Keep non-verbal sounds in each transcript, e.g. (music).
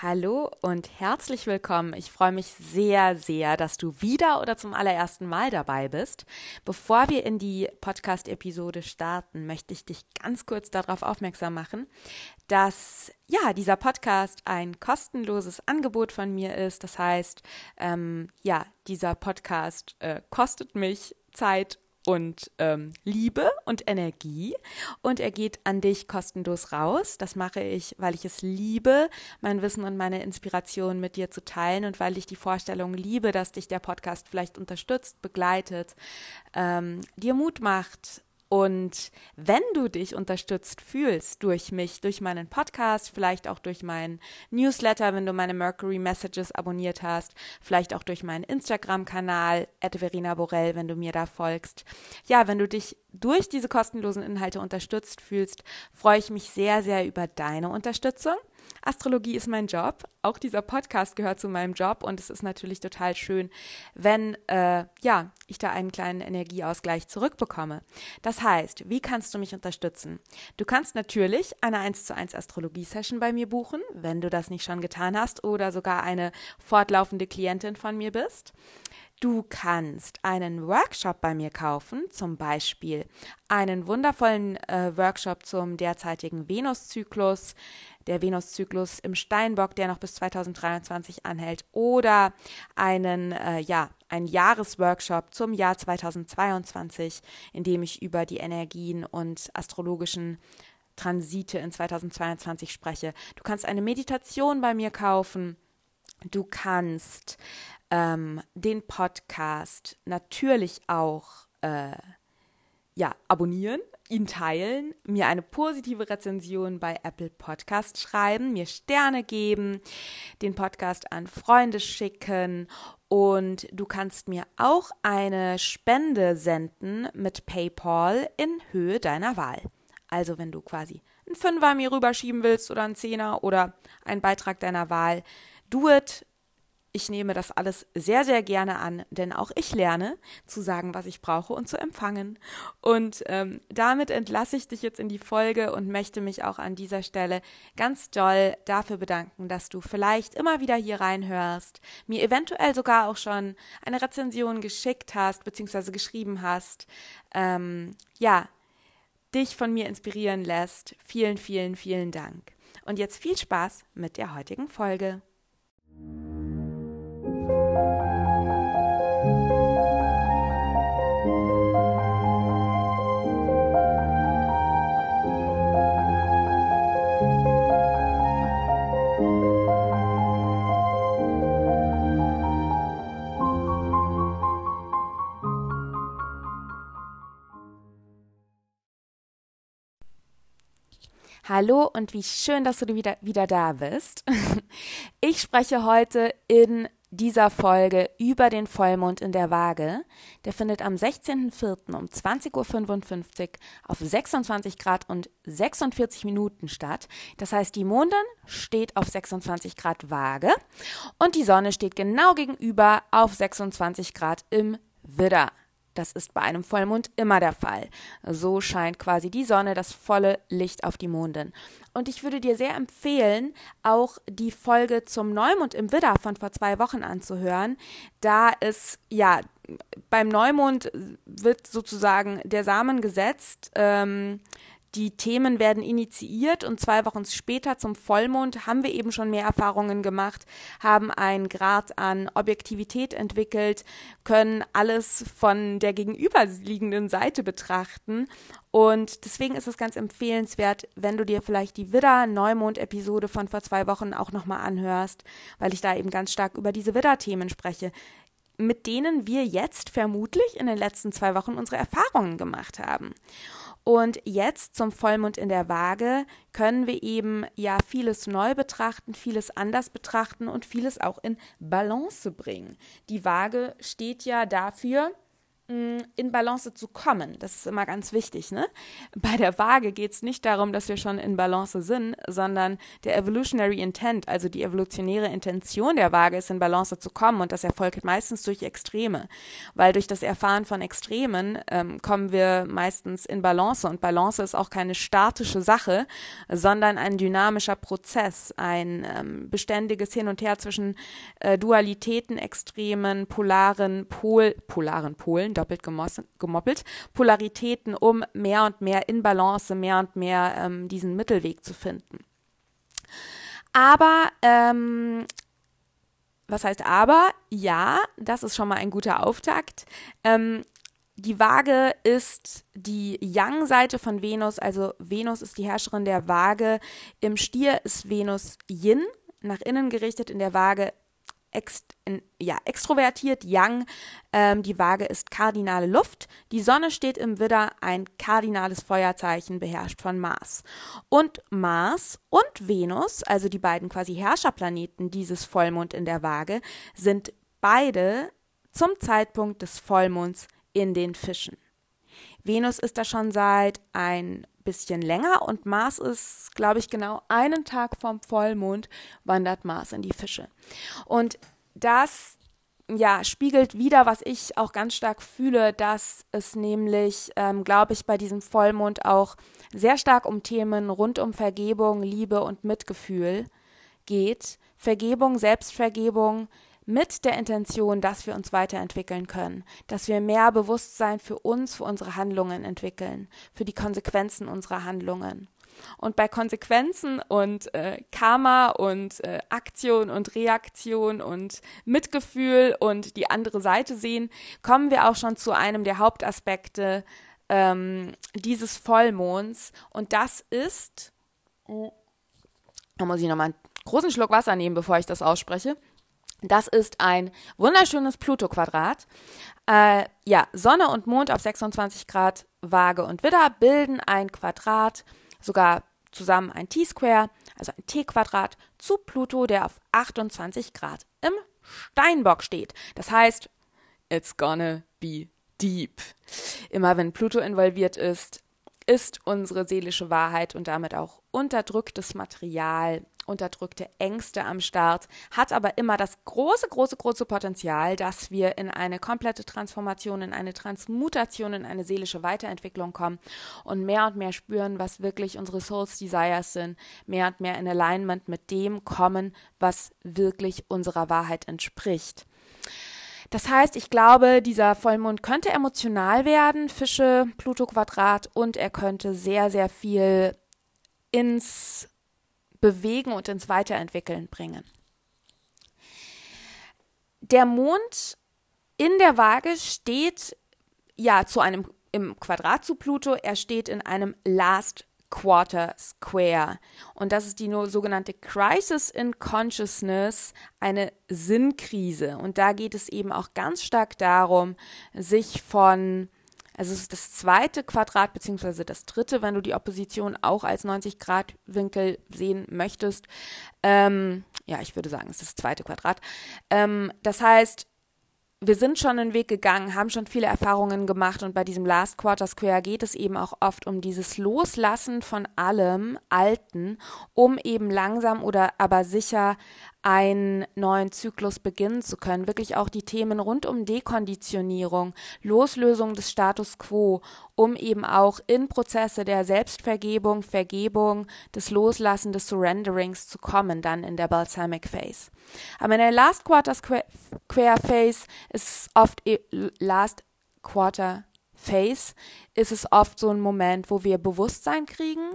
Hallo und herzlich willkommen. Ich freue mich sehr, sehr, dass du wieder oder zum allerersten Mal dabei bist. Bevor wir in die Podcast-Episode starten, möchte ich dich ganz kurz darauf aufmerksam machen, dass ja dieser Podcast ein kostenloses Angebot von mir ist. Das heißt, ähm, ja, dieser Podcast äh, kostet mich Zeit und ähm, Liebe und Energie und er geht an dich kostenlos raus. Das mache ich, weil ich es liebe, mein Wissen und meine Inspiration mit dir zu teilen und weil ich die Vorstellung liebe, dass dich der Podcast vielleicht unterstützt, begleitet, ähm, dir Mut macht, und wenn du dich unterstützt fühlst durch mich, durch meinen Podcast, vielleicht auch durch meinen Newsletter, wenn du meine Mercury Messages abonniert hast, vielleicht auch durch meinen Instagram-Kanal, Verena Borell, wenn du mir da folgst. Ja, wenn du dich durch diese kostenlosen Inhalte unterstützt fühlst, freue ich mich sehr, sehr über deine Unterstützung. Astrologie ist mein Job. Auch dieser Podcast gehört zu meinem Job und es ist natürlich total schön, wenn äh, ja ich da einen kleinen Energieausgleich zurückbekomme. Das heißt, wie kannst du mich unterstützen? Du kannst natürlich eine 1 zu 1 Astrologie-Session bei mir buchen, wenn du das nicht schon getan hast oder sogar eine fortlaufende Klientin von mir bist. Du kannst einen Workshop bei mir kaufen, zum Beispiel einen wundervollen äh, Workshop zum derzeitigen Venuszyklus, der Venuszyklus im Steinbock, der noch bis 2023 anhält, oder einen, äh, ja, einen Jahresworkshop zum Jahr 2022, in dem ich über die Energien und astrologischen Transite in 2022 spreche. Du kannst eine Meditation bei mir kaufen. Du kannst ähm, den Podcast natürlich auch äh, ja, abonnieren, ihn teilen, mir eine positive Rezension bei Apple Podcast schreiben, mir Sterne geben, den Podcast an Freunde schicken und du kannst mir auch eine Spende senden mit PayPal in Höhe deiner Wahl. Also wenn du quasi einen Fünfer mir rüberschieben willst oder einen Zehner oder einen Beitrag deiner Wahl, do it. Ich nehme das alles sehr, sehr gerne an, denn auch ich lerne zu sagen, was ich brauche und zu empfangen. Und ähm, damit entlasse ich dich jetzt in die Folge und möchte mich auch an dieser Stelle ganz doll dafür bedanken, dass du vielleicht immer wieder hier reinhörst, mir eventuell sogar auch schon eine Rezension geschickt hast, beziehungsweise geschrieben hast. Ähm, ja, dich von mir inspirieren lässt. Vielen, vielen, vielen Dank. Und jetzt viel Spaß mit der heutigen Folge. Hallo und wie schön, dass du wieder, wieder da bist. (laughs) Ich spreche heute in dieser Folge über den Vollmond in der Waage. Der findet am 16.04. um 20.55 Uhr auf 26 Grad und 46 Minuten statt. Das heißt, die Mondin steht auf 26 Grad Waage und die Sonne steht genau gegenüber auf 26 Grad im Widder. Das ist bei einem Vollmond immer der Fall. So scheint quasi die Sonne das volle Licht auf die Mondin. Und ich würde dir sehr empfehlen, auch die Folge zum Neumond im Widder von vor zwei Wochen anzuhören, da es ja beim Neumond wird sozusagen der Samen gesetzt. Ähm, die Themen werden initiiert und zwei Wochen später zum Vollmond haben wir eben schon mehr Erfahrungen gemacht, haben einen Grad an Objektivität entwickelt, können alles von der gegenüberliegenden Seite betrachten. Und deswegen ist es ganz empfehlenswert, wenn du dir vielleicht die Widder-Neumond-Episode von vor zwei Wochen auch nochmal anhörst, weil ich da eben ganz stark über diese Widder-Themen spreche mit denen wir jetzt vermutlich in den letzten zwei Wochen unsere Erfahrungen gemacht haben. Und jetzt zum Vollmond in der Waage können wir eben ja vieles neu betrachten, vieles anders betrachten und vieles auch in Balance bringen. Die Waage steht ja dafür, in Balance zu kommen. Das ist immer ganz wichtig. Ne? Bei der Waage geht es nicht darum, dass wir schon in Balance sind, sondern der Evolutionary Intent, also die evolutionäre Intention der Waage ist, in Balance zu kommen. Und das erfolgt meistens durch Extreme. Weil durch das Erfahren von Extremen ähm, kommen wir meistens in Balance. Und Balance ist auch keine statische Sache, sondern ein dynamischer Prozess, ein ähm, beständiges Hin und Her zwischen äh, Dualitäten, Extremen, polaren Pol, polaren Polen, doppelt gemoppelt, Polaritäten, um mehr und mehr in Balance, mehr und mehr ähm, diesen Mittelweg zu finden. Aber, ähm, was heißt aber? Ja, das ist schon mal ein guter Auftakt. Ähm, die Waage ist die Yang-Seite von Venus, also Venus ist die Herrscherin der Waage. Im Stier ist Venus Yin, nach innen gerichtet, in der Waage ext, in, ja, extrovertiert, Yang. Ähm, die Waage ist kardinale Luft. Die Sonne steht im Widder, ein kardinales Feuerzeichen, beherrscht von Mars. Und Mars und Venus, also die beiden quasi Herrscherplaneten dieses Vollmond in der Waage, sind beide zum Zeitpunkt des Vollmonds in den Fischen. Venus ist da schon seit ein bisschen länger und Mars ist, glaube ich, genau einen Tag vom Vollmond wandert Mars in die Fische. Und das ja, spiegelt wieder, was ich auch ganz stark fühle, dass es nämlich, ähm, glaube ich, bei diesem Vollmond auch sehr stark um Themen rund um Vergebung, Liebe und Mitgefühl geht. Vergebung, Selbstvergebung, mit der Intention, dass wir uns weiterentwickeln können, dass wir mehr Bewusstsein für uns, für unsere Handlungen entwickeln, für die Konsequenzen unserer Handlungen. Und bei Konsequenzen und äh, Karma und äh, Aktion und Reaktion und Mitgefühl und die andere Seite sehen, kommen wir auch schon zu einem der Hauptaspekte ähm, dieses Vollmonds. Und das ist, da muss ich nochmal einen großen Schluck Wasser nehmen, bevor ich das ausspreche. Das ist ein wunderschönes Pluto-Quadrat. Äh, ja, Sonne und Mond auf 26 Grad Waage und Widder bilden ein Quadrat, sogar zusammen ein T-Square, also ein T-Quadrat zu Pluto, der auf 28 Grad im Steinbock steht. Das heißt, it's gonna be deep. Immer wenn Pluto involviert ist, ist unsere seelische Wahrheit und damit auch unterdrücktes Material unterdrückte Ängste am Start, hat aber immer das große, große, große Potenzial, dass wir in eine komplette Transformation, in eine Transmutation, in eine seelische Weiterentwicklung kommen und mehr und mehr spüren, was wirklich unsere Souls Desires sind, mehr und mehr in Alignment mit dem kommen, was wirklich unserer Wahrheit entspricht. Das heißt, ich glaube, dieser Vollmond könnte emotional werden, Fische, Pluto Quadrat, und er könnte sehr, sehr viel ins Bewegen und ins Weiterentwickeln bringen. der Mond in der Waage steht ja zu einem im Quadrat zu Pluto, er steht in einem Last Quarter Square. Und das ist die sogenannte Crisis in Consciousness, eine Sinnkrise. Und da geht es eben auch ganz stark darum, sich von, also es ist das zweite Quadrat, beziehungsweise das dritte, wenn du die Opposition auch als 90 Grad Winkel sehen möchtest. Ähm, ja, ich würde sagen, es ist das zweite Quadrat. Ähm, das heißt, wir sind schon einen Weg gegangen, haben schon viele Erfahrungen gemacht und bei diesem Last Quarter Square geht es eben auch oft um dieses Loslassen von allem Alten, um eben langsam oder aber sicher einen neuen Zyklus beginnen zu können. Wirklich auch die Themen rund um Dekonditionierung, Loslösung des Status quo, um eben auch in Prozesse der Selbstvergebung, Vergebung, des Loslassen, des Surrenderings zu kommen, dann in der Balsamic Phase. Aber in der Last Quarter Square Phase ist oft e, Last Quarter Phase ist es oft so ein Moment, wo wir Bewusstsein kriegen,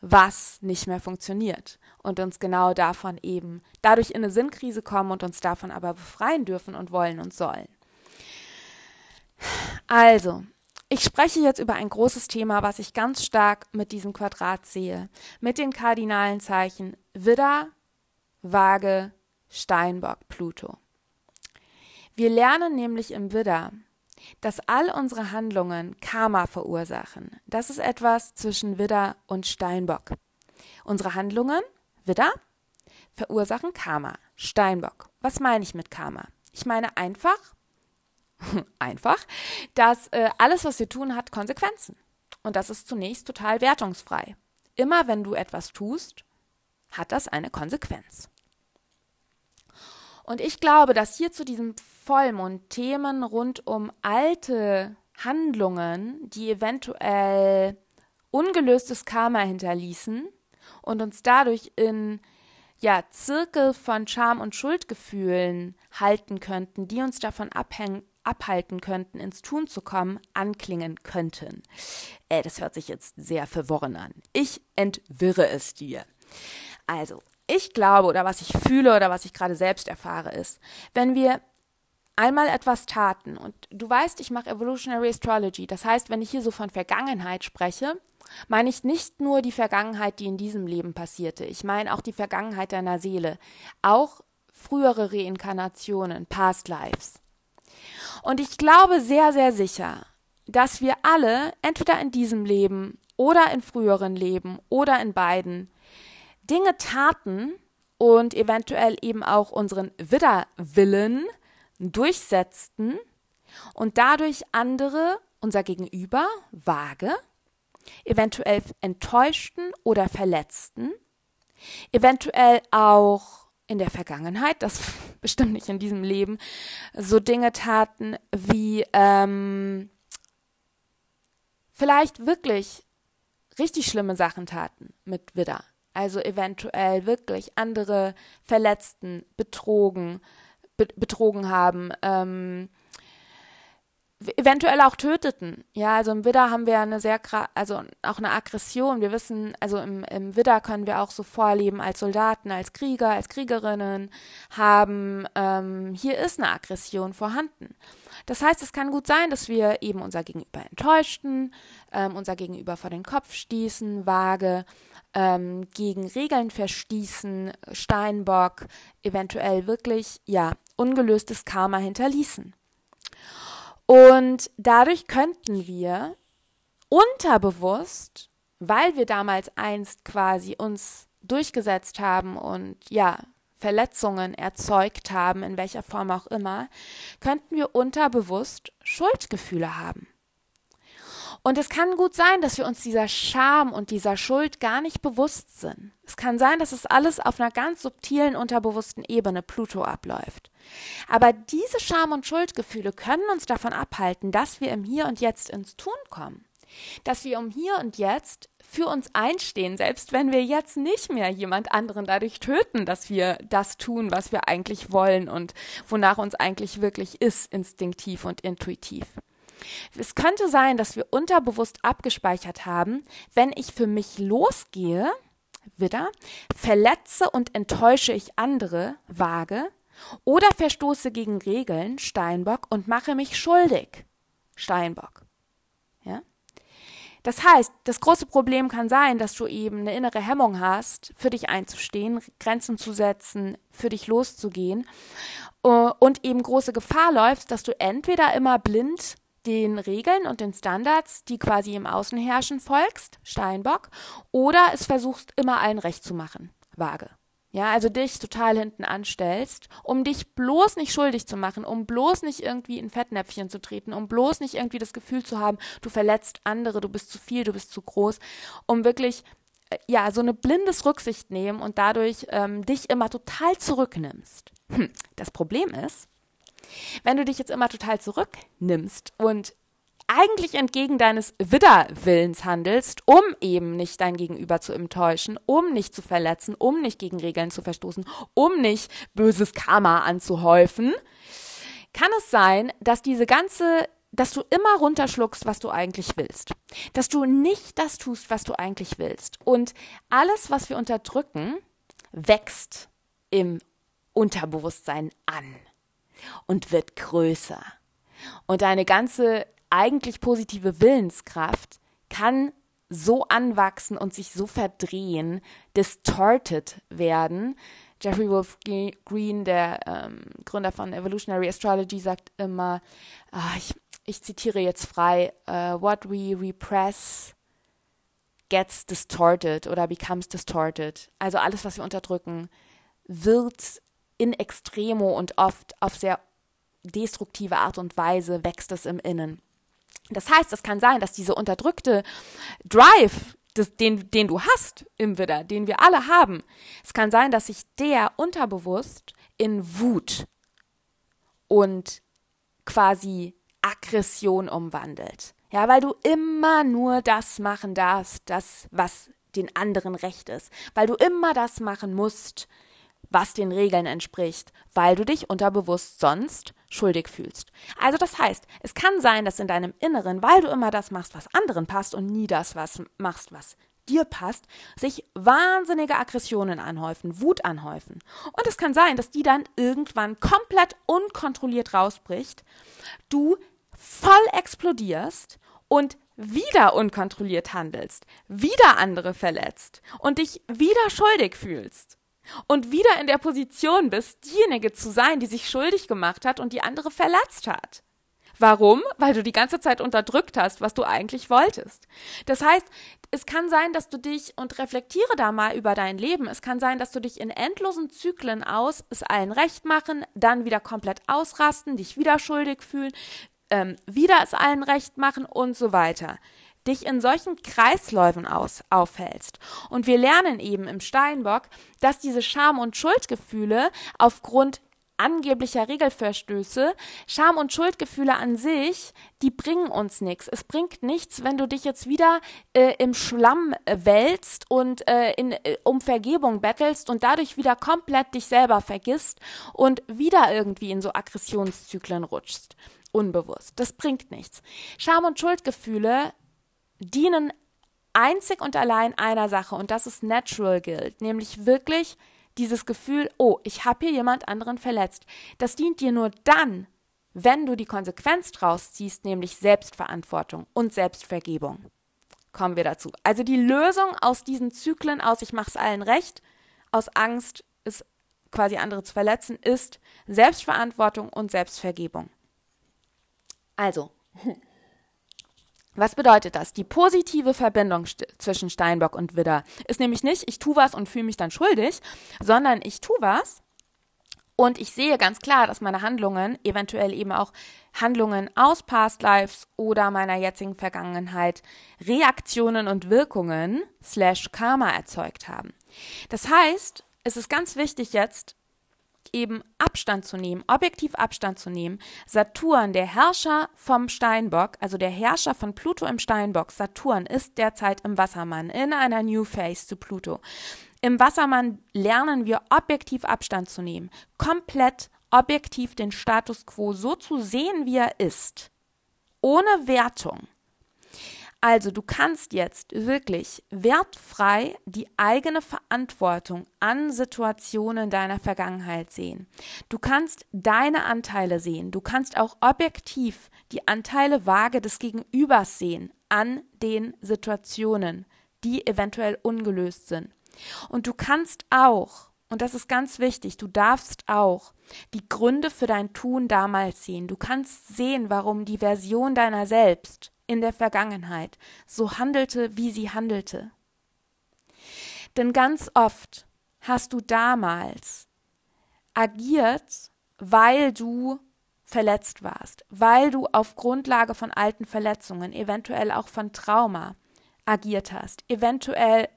was nicht mehr funktioniert und uns genau davon eben dadurch in eine Sinnkrise kommen und uns davon aber befreien dürfen und wollen und sollen. Also, ich spreche jetzt über ein großes Thema, was ich ganz stark mit diesem Quadrat sehe, mit den kardinalen Zeichen Widder, Waage, Steinbock, Pluto. Wir lernen nämlich im Widder, dass all unsere Handlungen Karma verursachen. Das ist etwas zwischen Widder und Steinbock. Unsere Handlungen, Widder, verursachen Karma. Steinbock. Was meine ich mit Karma? Ich meine einfach, (laughs) einfach, dass äh, alles, was wir tun, hat Konsequenzen. Und das ist zunächst total wertungsfrei. Immer wenn du etwas tust, hat das eine Konsequenz. Und ich glaube, dass hier zu diesem Vollmond Themen rund um alte Handlungen, die eventuell ungelöstes Karma hinterließen und uns dadurch in ja, Zirkel von Scham und Schuldgefühlen halten könnten, die uns davon abhängen, abhalten könnten, ins Tun zu kommen, anklingen könnten. Äh, das hört sich jetzt sehr verworren an. Ich entwirre es dir. Also, ich glaube oder was ich fühle oder was ich gerade selbst erfahre ist, wenn wir einmal etwas taten und du weißt, ich mache Evolutionary Astrology, das heißt, wenn ich hier so von Vergangenheit spreche, meine ich nicht nur die Vergangenheit, die in diesem Leben passierte, ich meine auch die Vergangenheit deiner Seele, auch frühere Reinkarnationen, Past Lives. Und ich glaube sehr, sehr sicher, dass wir alle entweder in diesem Leben oder in früheren Leben oder in beiden Dinge taten und eventuell eben auch unseren Widerwillen durchsetzten und dadurch andere, unser Gegenüber, vage, eventuell enttäuschten oder verletzten, eventuell auch in der Vergangenheit, das (laughs) bestimmt nicht in diesem Leben, so Dinge taten wie ähm, vielleicht wirklich richtig schlimme Sachen taten mit Widder also eventuell wirklich andere Verletzten betrogen, be betrogen haben, ähm, eventuell auch töteten. Ja, also im Widder haben wir eine sehr, also auch eine Aggression. Wir wissen, also im, im Widder können wir auch so vorleben als Soldaten, als Krieger, als Kriegerinnen haben. Ähm, hier ist eine Aggression vorhanden. Das heißt, es kann gut sein, dass wir eben unser Gegenüber enttäuschten, ähm, unser Gegenüber vor den Kopf stießen, vage ähm, gegen Regeln verstießen, Steinbock, eventuell wirklich, ja, ungelöstes Karma hinterließen. Und dadurch könnten wir unterbewusst, weil wir damals einst quasi uns durchgesetzt haben und ja, Verletzungen erzeugt haben, in welcher Form auch immer, könnten wir unterbewusst Schuldgefühle haben. Und es kann gut sein, dass wir uns dieser Scham und dieser Schuld gar nicht bewusst sind. Es kann sein, dass es alles auf einer ganz subtilen, unterbewussten Ebene Pluto abläuft. Aber diese Scham- und Schuldgefühle können uns davon abhalten, dass wir im Hier und Jetzt ins Tun kommen. Dass wir um Hier und Jetzt für uns einstehen, selbst wenn wir jetzt nicht mehr jemand anderen dadurch töten, dass wir das tun, was wir eigentlich wollen und wonach uns eigentlich wirklich ist, instinktiv und intuitiv. Es könnte sein, dass wir unterbewusst abgespeichert haben, wenn ich für mich losgehe, wieder, verletze und enttäusche ich andere, vage, Oder verstoße gegen Regeln, Steinbock, und mache mich schuldig, Steinbock. Ja? Das heißt, das große Problem kann sein, dass du eben eine innere Hemmung hast, für dich einzustehen, Grenzen zu setzen, für dich loszugehen äh, und eben große Gefahr läufst, dass du entweder immer blind den Regeln und den Standards, die quasi im Außen herrschen, folgst, Steinbock, oder es versuchst immer allen recht zu machen, Waage. Ja, also dich total hinten anstellst, um dich bloß nicht schuldig zu machen, um bloß nicht irgendwie in Fettnäpfchen zu treten, um bloß nicht irgendwie das Gefühl zu haben, du verletzt andere, du bist zu viel, du bist zu groß, um wirklich äh, ja so eine blindes Rücksicht nehmen und dadurch ähm, dich immer total zurücknimmst. Hm. Das Problem ist, wenn du dich jetzt immer total zurücknimmst und eigentlich entgegen deines Widerwillens handelst, um eben nicht dein Gegenüber zu enttäuschen, um nicht zu verletzen, um nicht gegen Regeln zu verstoßen, um nicht böses Karma anzuhäufen, kann es sein, dass diese ganze dass du immer runterschluckst, was du eigentlich willst. Dass du nicht das tust, was du eigentlich willst. Und alles, was wir unterdrücken, wächst im Unterbewusstsein an und wird größer. Und deine ganze eigentlich positive Willenskraft kann so anwachsen und sich so verdrehen, distorted werden. Jeffrey Wolf Green, der ähm, Gründer von Evolutionary Astrology, sagt immer, ah, ich, ich, zitiere jetzt frei, uh, what we repress gets distorted oder becomes distorted. Also alles, was wir unterdrücken, wird in extremo und oft auf sehr destruktive Art und Weise wächst es im Innen. Das heißt, es kann sein, dass diese unterdrückte Drive, das, den, den du hast im Widder, den wir alle haben, es kann sein, dass sich der unterbewusst in Wut und quasi Aggression umwandelt. Ja, weil du immer nur das machen darfst, das, was den anderen recht ist. Weil du immer das machen musst, was den Regeln entspricht, weil du dich unterbewusst sonst schuldig fühlst. Also das heißt, es kann sein, dass in deinem Inneren, weil du immer das machst, was anderen passt und nie das, was machst, was dir passt, sich wahnsinnige Aggressionen anhäufen, Wut anhäufen. Und es kann sein, dass die dann irgendwann komplett unkontrolliert rausbricht, du voll explodierst und wieder unkontrolliert handelst, wieder andere verletzt und dich wieder schuldig fühlst und wieder in der Position bist, diejenige zu sein, die sich schuldig gemacht hat und die andere verletzt hat. Warum? Weil du die ganze Zeit unterdrückt hast, was du eigentlich wolltest. Das heißt, es kann sein, dass du dich und reflektiere da mal über dein Leben. Es kann sein, dass du dich in endlosen Zyklen aus es allen recht machen, dann wieder komplett ausrasten, dich wieder schuldig fühlen, ähm, wieder es allen recht machen und so weiter dich in solchen Kreisläufen aus, aufhältst. Und wir lernen eben im Steinbock, dass diese Scham- und Schuldgefühle aufgrund angeblicher Regelverstöße, Scham- und Schuldgefühle an sich, die bringen uns nichts. Es bringt nichts, wenn du dich jetzt wieder äh, im Schlamm äh, wälzt und äh, in, äh, um Vergebung bettelst und dadurch wieder komplett dich selber vergisst und wieder irgendwie in so Aggressionszyklen rutschst. Unbewusst. Das bringt nichts. Scham- und Schuldgefühle dienen einzig und allein einer Sache und das ist Natural Guilt, nämlich wirklich dieses Gefühl, oh, ich habe hier jemand anderen verletzt. Das dient dir nur dann, wenn du die Konsequenz draus ziehst, nämlich Selbstverantwortung und Selbstvergebung. Kommen wir dazu. Also die Lösung aus diesen Zyklen aus, ich mache es allen recht, aus Angst, es quasi andere zu verletzen, ist Selbstverantwortung und Selbstvergebung. Also, was bedeutet das? Die positive Verbindung zwischen Steinbock und Widder ist nämlich nicht, ich tue was und fühle mich dann schuldig, sondern ich tue was und ich sehe ganz klar, dass meine Handlungen, eventuell eben auch Handlungen aus Past Lives oder meiner jetzigen Vergangenheit, Reaktionen und Wirkungen slash Karma erzeugt haben. Das heißt, es ist ganz wichtig jetzt, eben Abstand zu nehmen, objektiv Abstand zu nehmen. Saturn, der Herrscher vom Steinbock, also der Herrscher von Pluto im Steinbock, Saturn ist derzeit im Wassermann in einer New Phase zu Pluto. Im Wassermann lernen wir objektiv Abstand zu nehmen, komplett objektiv den Status quo so zu sehen, wie er ist, ohne Wertung. Also du kannst jetzt wirklich wertfrei die eigene Verantwortung an Situationen deiner Vergangenheit sehen. Du kannst deine Anteile sehen. Du kannst auch objektiv die Anteile vage des Gegenübers sehen an den Situationen, die eventuell ungelöst sind. Und du kannst auch, und das ist ganz wichtig, du darfst auch die Gründe für dein Tun damals sehen. Du kannst sehen, warum die Version deiner selbst in der Vergangenheit so handelte, wie sie handelte. Denn ganz oft hast du damals agiert, weil du verletzt warst, weil du auf Grundlage von alten Verletzungen, eventuell auch von Trauma agiert hast, eventuell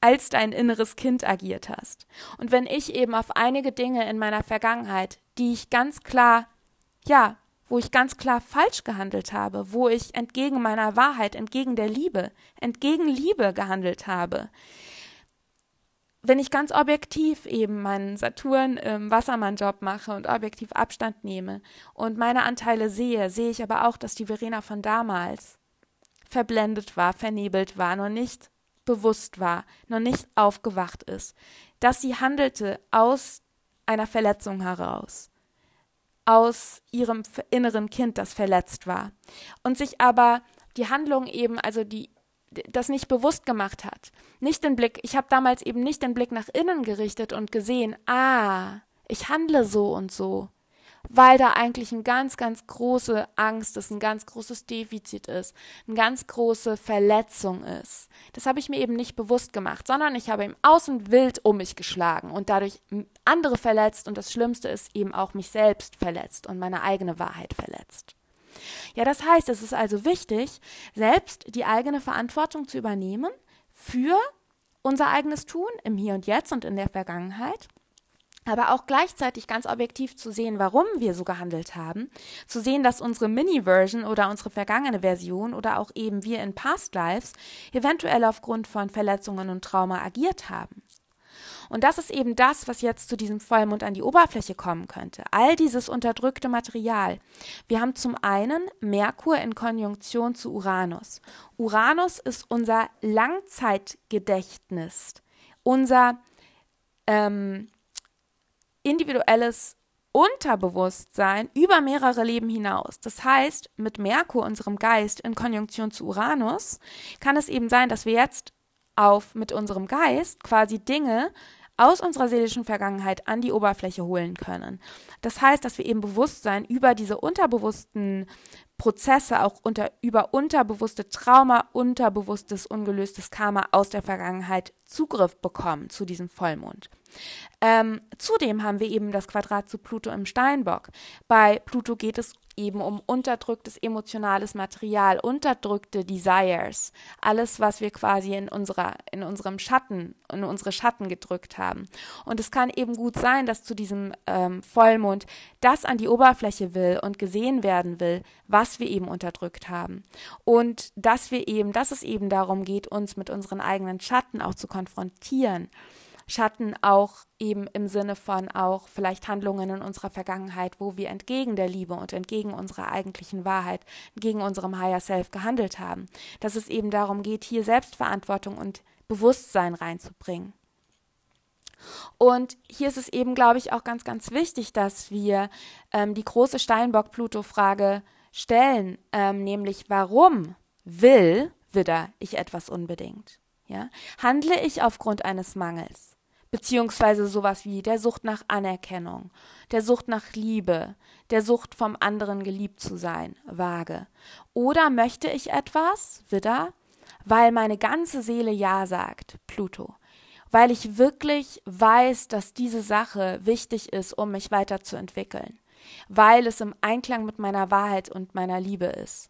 als dein inneres Kind agiert hast. Und wenn ich eben auf einige Dinge in meiner Vergangenheit, die ich ganz klar, ja, wo ich ganz klar falsch gehandelt habe, wo ich entgegen meiner Wahrheit, entgegen der Liebe, entgegen Liebe gehandelt habe. Wenn ich ganz objektiv eben meinen Saturn im Wassermann-Job mache und objektiv Abstand nehme und meine Anteile sehe, sehe ich aber auch, dass die Verena von damals verblendet war, vernebelt war, noch nicht bewusst war, noch nicht aufgewacht ist, dass sie handelte aus einer Verletzung heraus aus ihrem inneren Kind, das verletzt war. Und sich aber die Handlung eben, also die, das nicht bewusst gemacht hat. Nicht den Blick, ich habe damals eben nicht den Blick nach innen gerichtet und gesehen, ah, ich handle so und so weil da eigentlich eine ganz, ganz große Angst ist, ein ganz großes Defizit ist, eine ganz große Verletzung ist. Das habe ich mir eben nicht bewusst gemacht, sondern ich habe im Außen wild um mich geschlagen und dadurch andere verletzt und das Schlimmste ist eben auch mich selbst verletzt und meine eigene Wahrheit verletzt. Ja, das heißt, es ist also wichtig, selbst die eigene Verantwortung zu übernehmen für unser eigenes Tun im Hier und Jetzt und in der Vergangenheit aber auch gleichzeitig ganz objektiv zu sehen, warum wir so gehandelt haben, zu sehen, dass unsere Mini-Version oder unsere vergangene Version oder auch eben wir in Past Lives eventuell aufgrund von Verletzungen und Trauma agiert haben. Und das ist eben das, was jetzt zu diesem Vollmond an die Oberfläche kommen könnte. All dieses unterdrückte Material. Wir haben zum einen Merkur in Konjunktion zu Uranus. Uranus ist unser Langzeitgedächtnis, unser ähm, individuelles Unterbewusstsein über mehrere Leben hinaus. Das heißt, mit Merkur, unserem Geist, in Konjunktion zu Uranus, kann es eben sein, dass wir jetzt auf mit unserem Geist quasi Dinge aus unserer seelischen Vergangenheit an die Oberfläche holen können. Das heißt, dass wir eben Bewusstsein über diese unterbewussten Prozesse auch unter, über unterbewusste Trauma, unterbewusstes, ungelöstes Karma aus der Vergangenheit Zugriff bekommen zu diesem Vollmond. Ähm, zudem haben wir eben das Quadrat zu Pluto im Steinbock. Bei Pluto geht es eben um unterdrücktes emotionales Material, unterdrückte Desires, alles, was wir quasi in unserer, in unserem Schatten, in unsere Schatten gedrückt haben. Und es kann eben gut sein, dass zu diesem ähm, Vollmond das an die Oberfläche will und gesehen werden will, was wir eben unterdrückt haben. Und dass wir eben, dass es eben darum geht, uns mit unseren eigenen Schatten auch zu konfrontieren. Schatten auch eben im Sinne von auch vielleicht Handlungen in unserer Vergangenheit, wo wir entgegen der Liebe und entgegen unserer eigentlichen Wahrheit, entgegen unserem Higher Self gehandelt haben. Dass es eben darum geht, hier Selbstverantwortung und Bewusstsein reinzubringen. Und hier ist es eben, glaube ich, auch ganz, ganz wichtig, dass wir ähm, die große Steinbock-Pluto-Frage stellen, ähm, nämlich warum will Widder ich etwas unbedingt? Ja? Handle ich aufgrund eines Mangels? Beziehungsweise sowas wie der Sucht nach Anerkennung, der Sucht nach Liebe, der Sucht vom anderen geliebt zu sein, vage. Oder möchte ich etwas, Widder, weil meine ganze Seele Ja sagt, Pluto, weil ich wirklich weiß, dass diese Sache wichtig ist, um mich weiterzuentwickeln, weil es im Einklang mit meiner Wahrheit und meiner Liebe ist.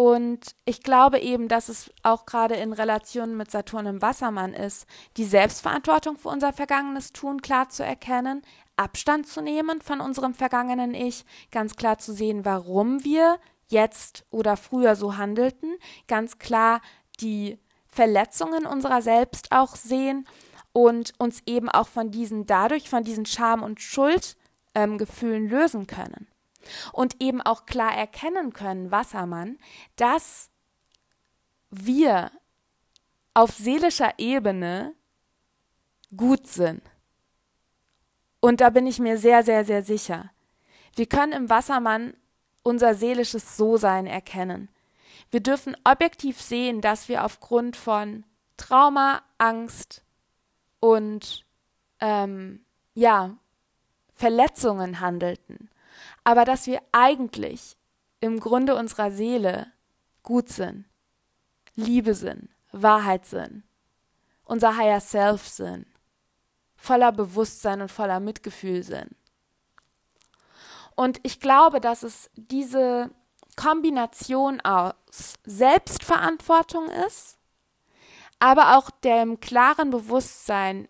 Und ich glaube eben, dass es auch gerade in Relation mit Saturn im Wassermann ist, die Selbstverantwortung für unser vergangenes Tun klar zu erkennen, Abstand zu nehmen von unserem vergangenen Ich, ganz klar zu sehen, warum wir jetzt oder früher so handelten, ganz klar die Verletzungen unserer selbst auch sehen und uns eben auch von diesen dadurch von diesen Scham- und Schuldgefühlen ähm, lösen können und eben auch klar erkennen können, Wassermann, dass wir auf seelischer Ebene gut sind. Und da bin ich mir sehr, sehr, sehr sicher. Wir können im Wassermann unser seelisches So-Sein erkennen. Wir dürfen objektiv sehen, dass wir aufgrund von Trauma, Angst und ähm, ja, Verletzungen handelten, aber dass wir eigentlich im Grunde unserer Seele gut sind, Liebe sind, Wahrheit sind, unser Higher Self sind, voller Bewusstsein und voller Mitgefühl sind. Und ich glaube, dass es diese Kombination aus Selbstverantwortung ist, aber auch dem klaren Bewusstsein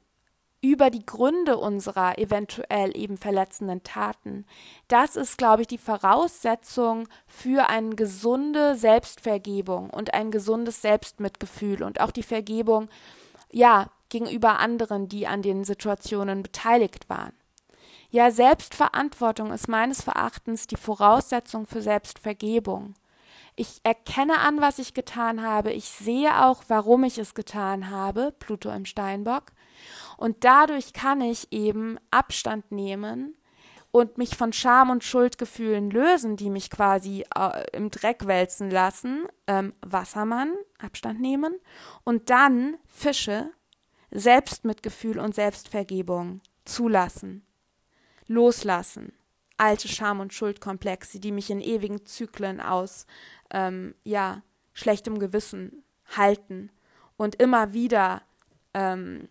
über die Gründe unserer eventuell eben verletzenden Taten. Das ist, glaube ich, die Voraussetzung für eine gesunde Selbstvergebung und ein gesundes Selbstmitgefühl und auch die Vergebung, ja, gegenüber anderen, die an den Situationen beteiligt waren. Ja, Selbstverantwortung ist meines Erachtens die Voraussetzung für Selbstvergebung. Ich erkenne an, was ich getan habe. Ich sehe auch, warum ich es getan habe, Pluto im Steinbock. Und dadurch kann ich eben Abstand nehmen und mich von Scham und Schuldgefühlen lösen, die mich quasi äh, im Dreck wälzen lassen. Ähm, Wassermann, Abstand nehmen. Und dann Fische, Selbstmitgefühl und Selbstvergebung zulassen, loslassen. Alte Scham- und Schuldkomplexe, die mich in ewigen Zyklen aus, ähm, ja, schlechtem Gewissen halten und immer wieder ähm,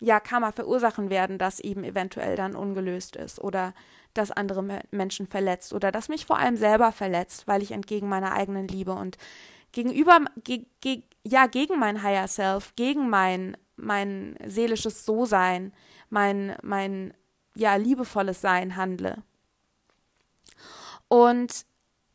ja, Karma verursachen werden, das eben eventuell dann ungelöst ist oder das andere Menschen verletzt oder das mich vor allem selber verletzt, weil ich entgegen meiner eigenen Liebe und gegenüber, ge, ge, ja, gegen mein Higher Self, gegen mein, mein seelisches So-Sein, mein, mein, ja, liebevolles Sein handle. Und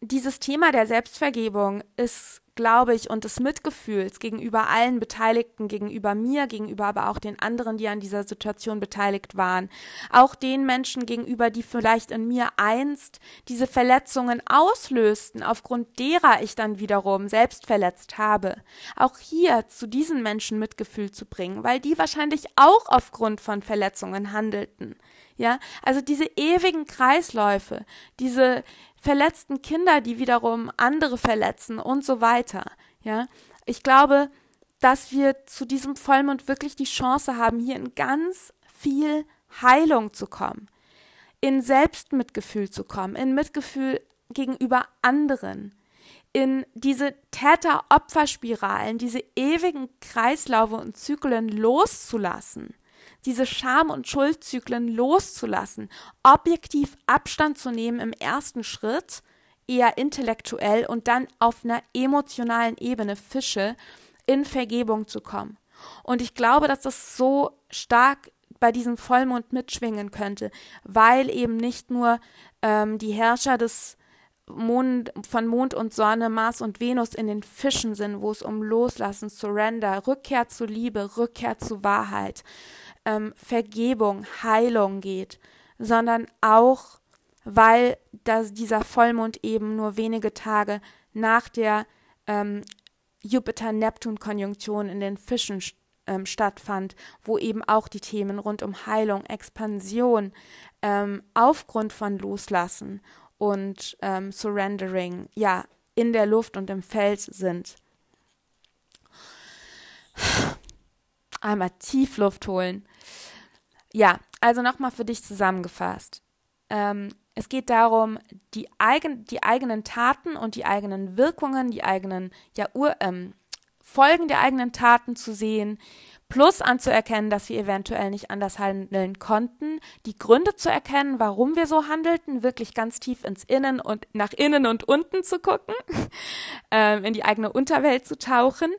dieses Thema der Selbstvergebung ist glaube ich, und des Mitgefühls gegenüber allen Beteiligten, gegenüber mir, gegenüber aber auch den anderen, die an dieser Situation beteiligt waren, auch den Menschen gegenüber, die vielleicht in mir einst diese Verletzungen auslösten, aufgrund derer ich dann wiederum selbst verletzt habe, auch hier zu diesen Menschen Mitgefühl zu bringen, weil die wahrscheinlich auch aufgrund von Verletzungen handelten. Ja, also diese ewigen Kreisläufe, diese verletzten Kinder, die wiederum andere verletzen und so weiter. Ja, ich glaube, dass wir zu diesem Vollmond wirklich die Chance haben, hier in ganz viel Heilung zu kommen, in Selbstmitgefühl zu kommen, in Mitgefühl gegenüber anderen, in diese Täter-Opfer-Spiralen, diese ewigen Kreislaufe und Zyklen loszulassen diese Scham- und Schuldzyklen loszulassen, objektiv Abstand zu nehmen im ersten Schritt, eher intellektuell und dann auf einer emotionalen Ebene Fische in Vergebung zu kommen. Und ich glaube, dass das so stark bei diesem Vollmond mitschwingen könnte, weil eben nicht nur ähm, die Herrscher des Mond, von Mond und Sonne, Mars und Venus in den Fischen sind, wo es um Loslassen, Surrender, Rückkehr zu Liebe, Rückkehr zu Wahrheit, ähm, Vergebung, Heilung geht, sondern auch, weil das, dieser Vollmond eben nur wenige Tage nach der ähm, Jupiter-Neptun-Konjunktion in den Fischen ähm, stattfand, wo eben auch die Themen rund um Heilung, Expansion, ähm, Aufgrund von Loslassen und ähm, Surrendering, ja, in der Luft und im Feld sind. Einmal tief Luft holen. Ja, also nochmal für dich zusammengefasst. Ähm, es geht darum, die, eigen, die eigenen Taten und die eigenen Wirkungen, die eigenen ja, Ur, ähm, Folgen der eigenen Taten zu sehen, plus anzuerkennen, dass wir eventuell nicht anders handeln konnten, die Gründe zu erkennen, warum wir so handelten, wirklich ganz tief ins Innen und nach innen und unten zu gucken, (laughs) ähm, in die eigene Unterwelt zu tauchen,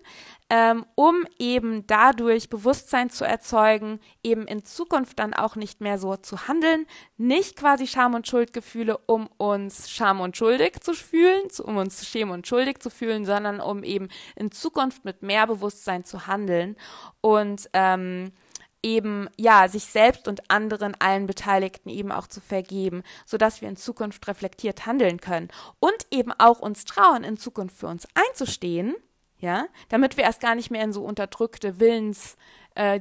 ähm, um eben dadurch Bewusstsein zu erzeugen, eben in Zukunft dann auch nicht mehr so zu handeln, nicht quasi Scham und Schuldgefühle, um uns scham und schuldig zu fühlen, um uns schämen und schuldig zu fühlen, sondern um eben in Zukunft mit mehr Bewusstsein zu handeln und ähm, eben ja sich selbst und anderen allen Beteiligten eben auch zu vergeben, so dass wir in Zukunft reflektiert handeln können und eben auch uns trauen in Zukunft für uns einzustehen Ja, damit wir erst gar nicht mehr in so unterdrückte Willens äh,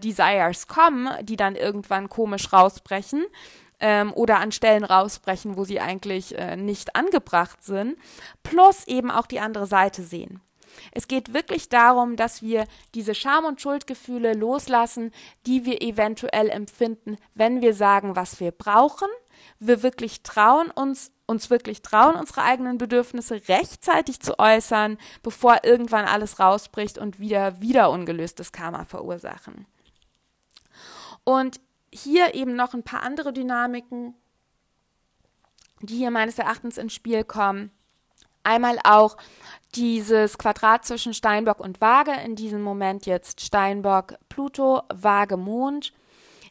kommen, die dann irgendwann komisch rausbrechen ähm, oder an Stellen rausbrechen, wo sie eigentlich äh, nicht angebracht sind, plus eben auch die andere Seite sehen. Es geht wirklich darum, dass wir diese Scham- und Schuldgefühle loslassen, die wir eventuell empfinden, wenn wir sagen, was wir brauchen. Wir wirklich trauen uns, uns wirklich trauen, unsere eigenen Bedürfnisse rechtzeitig zu äußern, bevor irgendwann alles rausbricht und wieder, wieder ungelöstes Karma verursachen. Und hier eben noch ein paar andere Dynamiken, die hier meines Erachtens ins Spiel kommen. Einmal auch dieses Quadrat zwischen Steinbock und Waage, in diesem Moment jetzt Steinbock, Pluto, Waage, Mond.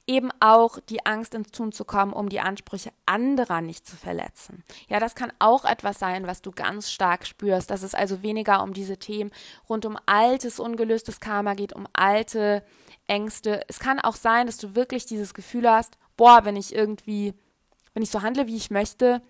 Eben auch die Angst ins Tun zu kommen, um die Ansprüche anderer nicht zu verletzen. Ja, das kann auch etwas sein, was du ganz stark spürst, dass es also weniger um diese Themen rund um altes, ungelöstes Karma geht, um alte Ängste. Es kann auch sein, dass du wirklich dieses Gefühl hast, boah, wenn ich irgendwie, wenn ich so handle, wie ich möchte,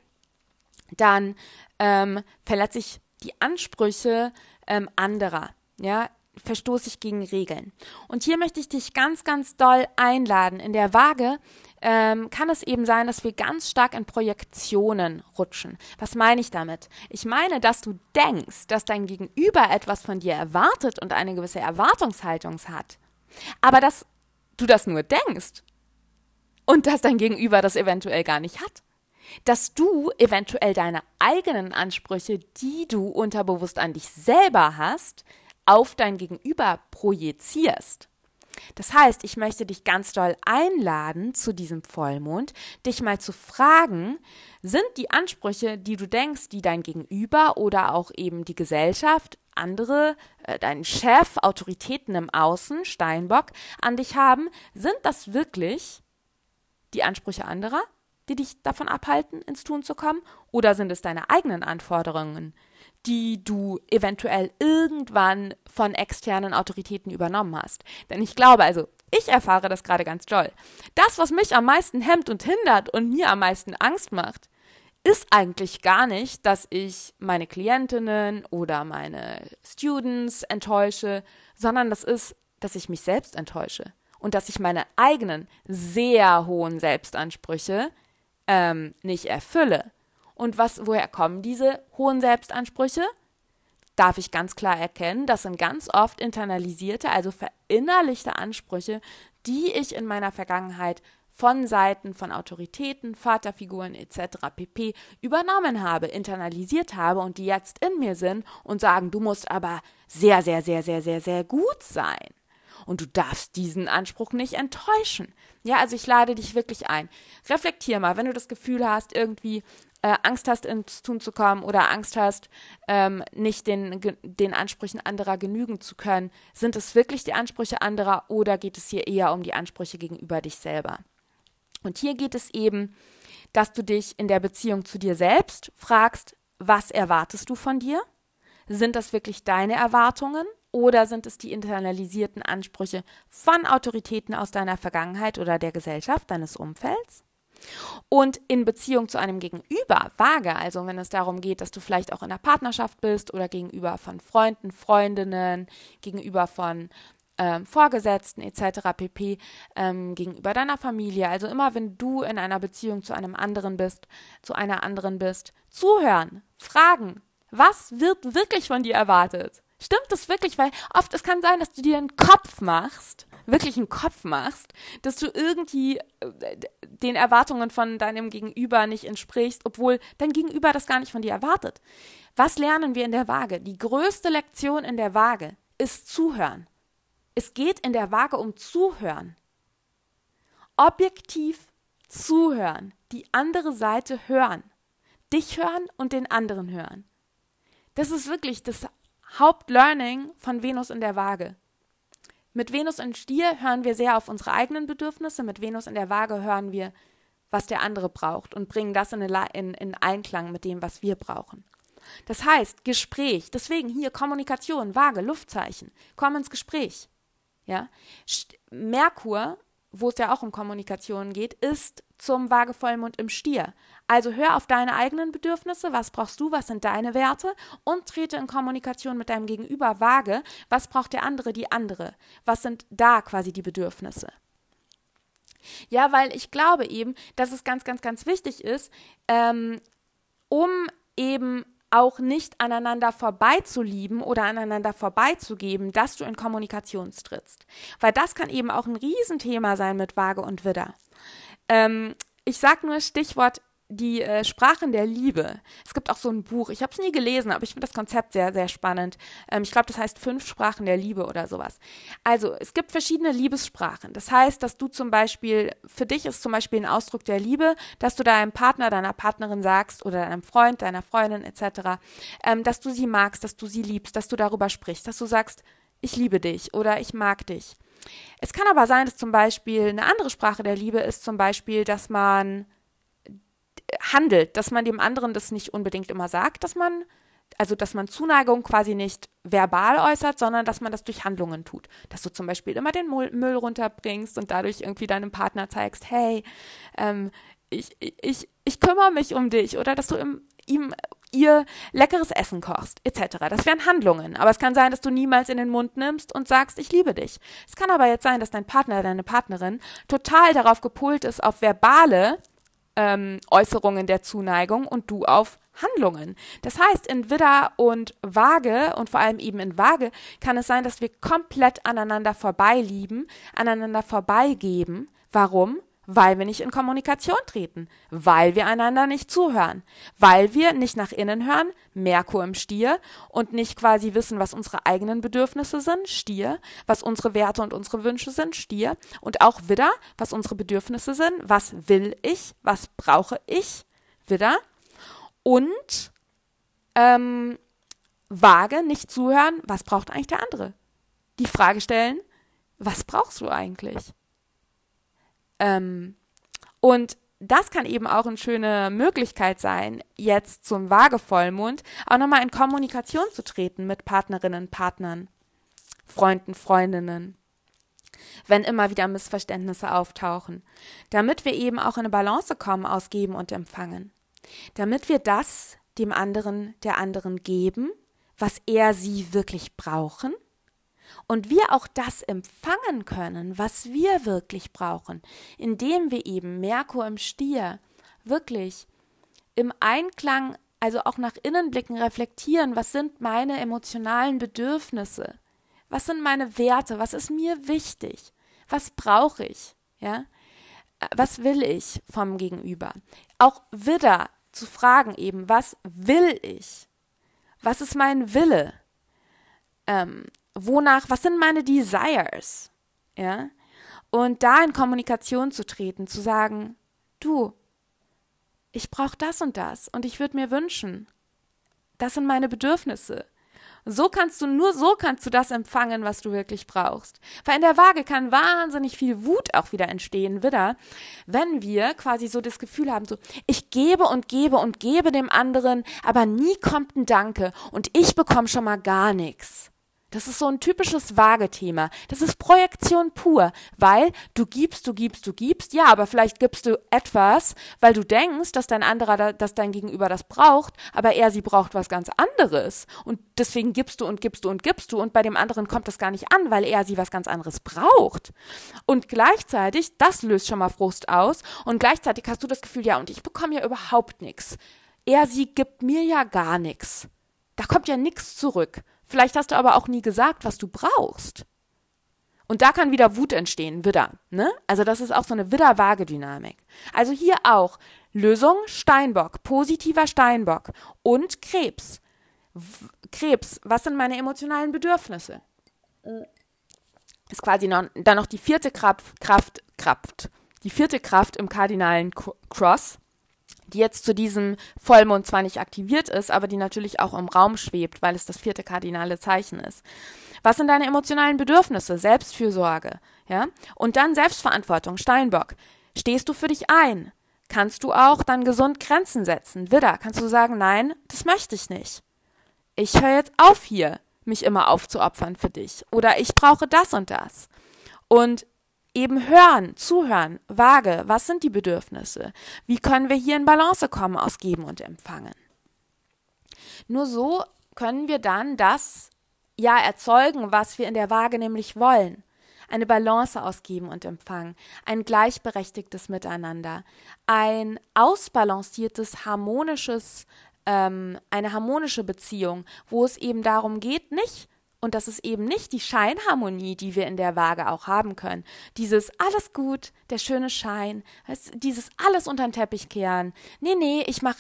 dann ähm, verletze ich die Ansprüche ähm, anderer. Ja, verstoße ich gegen Regeln. Und hier möchte ich dich ganz, ganz doll einladen. In der Waage ähm, kann es eben sein, dass wir ganz stark in Projektionen rutschen. Was meine ich damit? Ich meine, dass du denkst, dass dein Gegenüber etwas von dir erwartet und eine gewisse Erwartungshaltung hat. Aber dass du das nur denkst und dass dein Gegenüber das eventuell gar nicht hat dass du eventuell deine eigenen Ansprüche, die du unterbewusst an dich selber hast, auf dein Gegenüber projizierst. Das heißt, ich möchte dich ganz doll einladen zu diesem Vollmond, dich mal zu fragen, sind die Ansprüche, die du denkst, die dein Gegenüber oder auch eben die Gesellschaft, andere, äh, dein Chef, Autoritäten im Außen, Steinbock, an dich haben, sind das wirklich die Ansprüche anderer? die dich davon abhalten, ins Tun zu kommen? Oder sind es deine eigenen Anforderungen, die du eventuell irgendwann von externen Autoritäten übernommen hast? Denn ich glaube, also ich erfahre das gerade ganz toll. Das, was mich am meisten hemmt und hindert und mir am meisten Angst macht, ist eigentlich gar nicht, dass ich meine Klientinnen oder meine Students enttäusche, sondern das ist, dass ich mich selbst enttäusche und dass ich meine eigenen sehr hohen Selbstansprüche ähm, nicht erfülle. Und was, woher kommen diese hohen Selbstansprüche? Darf ich ganz klar erkennen, das sind ganz oft internalisierte, also verinnerlichte Ansprüche, die ich in meiner Vergangenheit von Seiten von Autoritäten, Vaterfiguren etc. pp. übernommen habe, internalisiert habe und die jetzt in mir sind und sagen, du musst aber sehr, sehr, sehr, sehr, sehr, sehr gut sein. Und du darfst diesen Anspruch nicht enttäuschen. Ja, also ich lade dich wirklich ein. Reflektier mal, wenn du das Gefühl hast, irgendwie äh, Angst hast, ins Tun zu kommen oder Angst hast, ähm, nicht den, den Ansprüchen anderer genügen zu können. Sind es wirklich die Ansprüche anderer oder geht es hier eher um die Ansprüche gegenüber dich selber? Und hier geht es eben, dass du dich in der Beziehung zu dir selbst fragst, was erwartest du von dir? Sind das wirklich deine Erwartungen oder sind es die internalisierten Ansprüche von Autoritäten aus deiner Vergangenheit oder der Gesellschaft, deines Umfelds? Und in Beziehung zu einem Gegenüber, vage, also wenn es darum geht, dass du vielleicht auch in einer Partnerschaft bist oder gegenüber von Freunden, Freundinnen, gegenüber von ähm, Vorgesetzten etc. pp. Ähm, gegenüber deiner Familie. Also immer wenn du in einer Beziehung zu einem anderen bist, zu einer anderen bist, zuhören, fragen, was wird wirklich von dir erwartet? Stimmt das wirklich? Weil oft, es kann sein, dass du dir einen Kopf machst, wirklich einen Kopf machst, dass du irgendwie äh, den Erwartungen von deinem Gegenüber nicht entsprichst, obwohl dein Gegenüber das gar nicht von dir erwartet. Was lernen wir in der Waage? Die größte Lektion in der Waage ist Zuhören. Es geht in der Waage um Zuhören. Objektiv zuhören, die andere Seite hören, dich hören und den anderen hören. Das ist wirklich das Hauptlearning von Venus in der Waage. Mit Venus in Stier hören wir sehr auf unsere eigenen Bedürfnisse, mit Venus in der Waage hören wir, was der andere braucht und bringen das in, in, in Einklang mit dem, was wir brauchen. Das heißt, Gespräch, deswegen hier Kommunikation, Waage, Luftzeichen, komm ins Gespräch. Ja? Merkur, wo es ja auch um Kommunikation geht, ist zum Waagevollmond im Stier. Also hör auf deine eigenen Bedürfnisse, was brauchst du, was sind deine Werte und trete in Kommunikation mit deinem Gegenüber vage, was braucht der andere, die andere, was sind da quasi die Bedürfnisse. Ja, weil ich glaube eben, dass es ganz, ganz, ganz wichtig ist, ähm, um eben auch nicht aneinander vorbeizulieben oder aneinander vorbeizugeben, dass du in Kommunikation trittst. Weil das kann eben auch ein Riesenthema sein mit Waage und Widder. Ähm, ich sage nur Stichwort die äh, Sprachen der Liebe. Es gibt auch so ein Buch, ich habe es nie gelesen, aber ich finde das Konzept sehr, sehr spannend. Ähm, ich glaube, das heißt Fünf Sprachen der Liebe oder sowas. Also, es gibt verschiedene Liebessprachen. Das heißt, dass du zum Beispiel, für dich ist zum Beispiel ein Ausdruck der Liebe, dass du deinem Partner, deiner Partnerin sagst oder deinem Freund, deiner Freundin etc., ähm, dass du sie magst, dass du sie liebst, dass du darüber sprichst, dass du sagst, ich liebe dich oder ich mag dich. Es kann aber sein, dass zum Beispiel eine andere Sprache der Liebe ist, zum Beispiel, dass man handelt, dass man dem anderen das nicht unbedingt immer sagt, dass man, also dass man Zuneigung quasi nicht verbal äußert, sondern dass man das durch Handlungen tut. Dass du zum Beispiel immer den Müll runterbringst und dadurch irgendwie deinem Partner zeigst, hey, ähm, ich, ich, ich kümmere mich um dich oder dass du im, ihm ihr leckeres Essen kochst, etc. Das wären Handlungen. Aber es kann sein, dass du niemals in den Mund nimmst und sagst, ich liebe dich. Es kann aber jetzt sein, dass dein Partner, deine Partnerin total darauf gepolt ist, auf verbale ähm, Äußerungen der Zuneigung und du auf Handlungen. Das heißt, in Widder und Waage und vor allem eben in Waage kann es sein, dass wir komplett aneinander vorbeilieben, aneinander vorbeigeben. Warum? Weil wir nicht in Kommunikation treten, weil wir einander nicht zuhören, weil wir nicht nach innen hören, Merkur im Stier, und nicht quasi wissen, was unsere eigenen Bedürfnisse sind, Stier, was unsere Werte und unsere Wünsche sind, Stier, und auch Widder, was unsere Bedürfnisse sind, was will ich, was brauche ich, Widder, und ähm, vage, nicht zuhören, was braucht eigentlich der andere? Die Frage stellen, was brauchst du eigentlich? Ähm, und das kann eben auch eine schöne Möglichkeit sein, jetzt zum Waagevollmond auch nochmal in Kommunikation zu treten mit Partnerinnen, Partnern, Freunden, Freundinnen, wenn immer wieder Missverständnisse auftauchen, damit wir eben auch in eine Balance kommen aus Geben und Empfangen, damit wir das dem anderen, der anderen geben, was er sie wirklich brauchen und wir auch das empfangen können, was wir wirklich brauchen, indem wir eben Merkur im Stier wirklich im Einklang, also auch nach innen blicken, reflektieren, was sind meine emotionalen Bedürfnisse, was sind meine Werte, was ist mir wichtig, was brauche ich, ja, was will ich vom Gegenüber. Auch wieder zu fragen eben, was will ich, was ist mein Wille, ähm, wonach, was sind meine Desires? Ja? Und da in Kommunikation zu treten, zu sagen, du, ich brauche das und das und ich würde mir wünschen, das sind meine Bedürfnisse. So kannst du, nur so kannst du das empfangen, was du wirklich brauchst. Weil in der Waage kann wahnsinnig viel Wut auch wieder entstehen, wieder, wenn wir quasi so das Gefühl haben, so, ich gebe und gebe und gebe dem anderen, aber nie kommt ein Danke und ich bekomme schon mal gar nichts. Das ist so ein typisches Waage-Thema. Das ist Projektion pur, weil du gibst, du gibst, du gibst. Ja, aber vielleicht gibst du etwas, weil du denkst, dass dein anderer, dass dein Gegenüber das braucht, aber er sie braucht was ganz anderes. Und deswegen gibst du und gibst du und gibst du und bei dem anderen kommt das gar nicht an, weil er sie was ganz anderes braucht. Und gleichzeitig, das löst schon mal Frust aus und gleichzeitig hast du das Gefühl, ja, und ich bekomme ja überhaupt nichts. Er, sie gibt mir ja gar nichts. Da kommt ja nichts zurück. Vielleicht hast du aber auch nie gesagt, was du brauchst. Und da kann wieder Wut entstehen, Widder. Ne? Also das ist auch so eine Widder-Waage-Dynamik. Also hier auch Lösung Steinbock, positiver Steinbock und Krebs. W Krebs, was sind meine emotionalen Bedürfnisse? Ist quasi noch, dann noch die vierte Kraft, Kraft, Kraft, die vierte Kraft im kardinalen Cross die jetzt zu diesem Vollmond zwar nicht aktiviert ist, aber die natürlich auch im Raum schwebt, weil es das vierte kardinale Zeichen ist. Was sind deine emotionalen Bedürfnisse? Selbstfürsorge, ja? Und dann Selbstverantwortung, Steinbock. Stehst du für dich ein? Kannst du auch dann gesund Grenzen setzen? Widder, kannst du sagen, nein, das möchte ich nicht. Ich höre jetzt auf hier, mich immer aufzuopfern für dich. Oder ich brauche das und das. Und eben hören, zuhören, vage, was sind die Bedürfnisse? Wie können wir hier in Balance kommen aus Geben und Empfangen? Nur so können wir dann das ja erzeugen, was wir in der Waage nämlich wollen. Eine Balance aus Geben und Empfangen, ein gleichberechtigtes Miteinander, ein ausbalanciertes, harmonisches, ähm, eine harmonische Beziehung, wo es eben darum geht, nicht und das ist eben nicht die Scheinharmonie, die wir in der Waage auch haben können. Dieses alles gut, der schöne Schein, dieses alles unter den Teppich kehren. Nee, nee, ich mach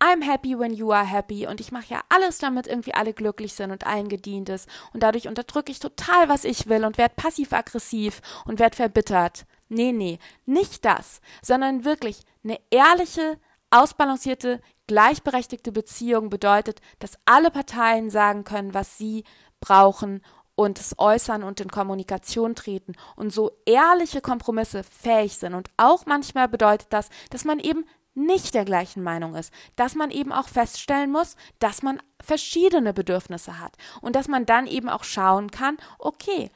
I'm happy when you are happy und ich mache ja alles, damit irgendwie alle glücklich sind und allen gedient ist. Und dadurch unterdrücke ich total, was ich will und werde passiv-aggressiv und werde verbittert. Nee, nee, nicht das, sondern wirklich eine ehrliche, ausbalancierte, gleichberechtigte Beziehung bedeutet, dass alle Parteien sagen können, was sie brauchen und es äußern und in Kommunikation treten und so ehrliche Kompromisse fähig sind. Und auch manchmal bedeutet das, dass man eben nicht der gleichen Meinung ist, dass man eben auch feststellen muss, dass man verschiedene Bedürfnisse hat und dass man dann eben auch schauen kann, okay,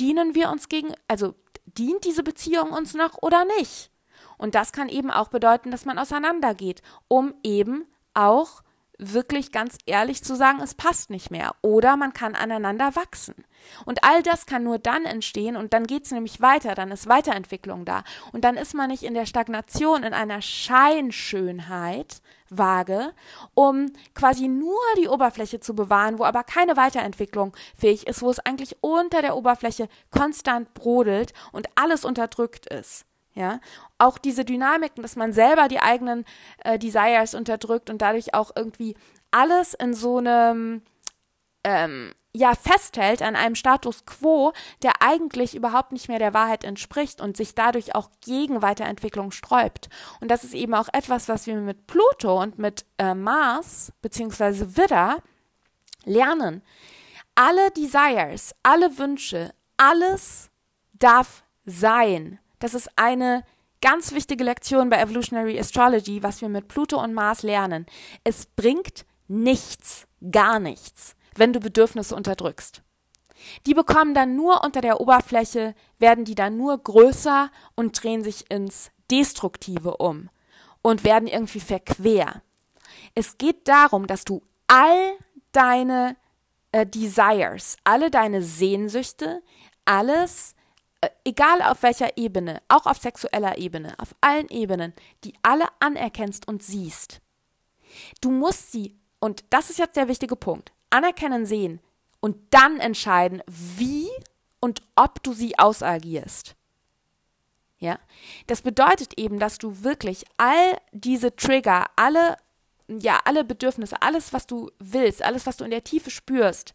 dienen wir uns gegen, also dient diese Beziehung uns noch oder nicht? Und das kann eben auch bedeuten, dass man auseinandergeht, um eben auch wirklich ganz ehrlich zu sagen, es passt nicht mehr. Oder man kann aneinander wachsen. Und all das kann nur dann entstehen und dann geht es nämlich weiter, dann ist Weiterentwicklung da. Und dann ist man nicht in der Stagnation, in einer Scheinschönheit vage, um quasi nur die Oberfläche zu bewahren, wo aber keine Weiterentwicklung fähig ist, wo es eigentlich unter der Oberfläche konstant brodelt und alles unterdrückt ist. Ja, auch diese Dynamiken, dass man selber die eigenen äh, Desires unterdrückt und dadurch auch irgendwie alles in so einem ähm, ja festhält an einem Status quo, der eigentlich überhaupt nicht mehr der Wahrheit entspricht und sich dadurch auch gegen Weiterentwicklung sträubt. Und das ist eben auch etwas, was wir mit Pluto und mit äh, Mars beziehungsweise Widder lernen. Alle Desires, alle Wünsche, alles darf sein. Das ist eine ganz wichtige Lektion bei Evolutionary Astrology, was wir mit Pluto und Mars lernen. Es bringt nichts, gar nichts, wenn du Bedürfnisse unterdrückst. Die bekommen dann nur unter der Oberfläche, werden die dann nur größer und drehen sich ins Destruktive um und werden irgendwie verquer. Es geht darum, dass du all deine äh, Desires, alle deine Sehnsüchte, alles, egal auf welcher Ebene, auch auf sexueller Ebene, auf allen Ebenen, die alle anerkennst und siehst. Du musst sie, und das ist jetzt der wichtige Punkt, anerkennen, sehen und dann entscheiden, wie und ob du sie ausagierst. Ja, das bedeutet eben, dass du wirklich all diese Trigger, alle, ja, alle Bedürfnisse, alles, was du willst, alles, was du in der Tiefe spürst,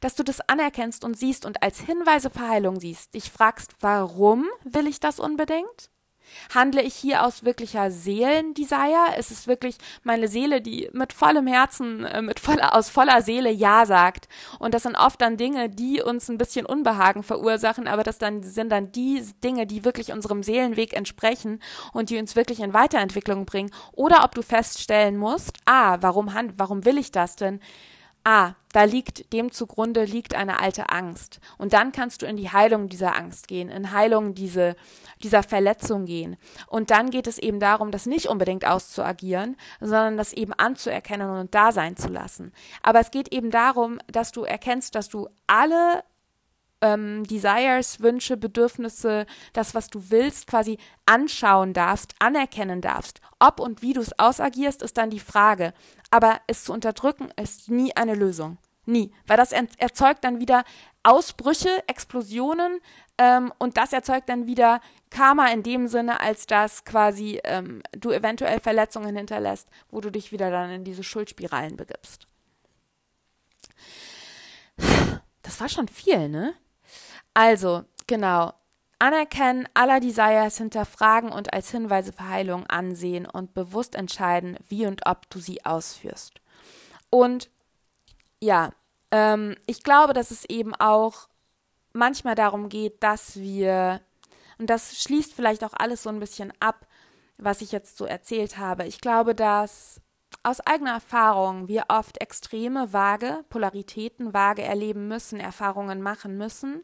dass du das anerkennst und siehst und als Hinweise für Heilung siehst, dich fragst, warum will ich das unbedingt? Handle ich hier aus wirklicher Seelendesire? Ist es wirklich meine Seele, die mit vollem Herzen, äh, mit voller, aus voller Seele Ja sagt? Und das sind oft dann Dinge, die uns ein bisschen Unbehagen verursachen, aber das dann sind dann die Dinge, die wirklich unserem Seelenweg entsprechen und die uns wirklich in Weiterentwicklung bringen. Oder ob du feststellen musst, ah, warum, warum will ich das denn? Ah, da liegt, dem zugrunde liegt eine alte Angst. Und dann kannst du in die Heilung dieser Angst gehen, in Heilung diese, dieser Verletzung gehen. Und dann geht es eben darum, das nicht unbedingt auszuagieren, sondern das eben anzuerkennen und da sein zu lassen. Aber es geht eben darum, dass du erkennst, dass du alle ähm, Desires, Wünsche, Bedürfnisse, das, was du willst, quasi anschauen darfst, anerkennen darfst. Ob und wie du es ausagierst, ist dann die Frage. Aber es zu unterdrücken, ist nie eine Lösung. Nie. Weil das erzeugt dann wieder Ausbrüche, Explosionen ähm, und das erzeugt dann wieder Karma in dem Sinne, als dass quasi ähm, du eventuell Verletzungen hinterlässt, wo du dich wieder dann in diese Schuldspiralen begibst. Das war schon viel, ne? Also, genau. Anerkennen aller Desires hinterfragen und als Hinweise für Heilung ansehen und bewusst entscheiden, wie und ob du sie ausführst. Und ja, ähm, ich glaube, dass es eben auch manchmal darum geht, dass wir, und das schließt vielleicht auch alles so ein bisschen ab, was ich jetzt so erzählt habe. Ich glaube, dass aus eigener Erfahrung wir oft extreme, vage Polaritäten, vage erleben müssen, Erfahrungen machen müssen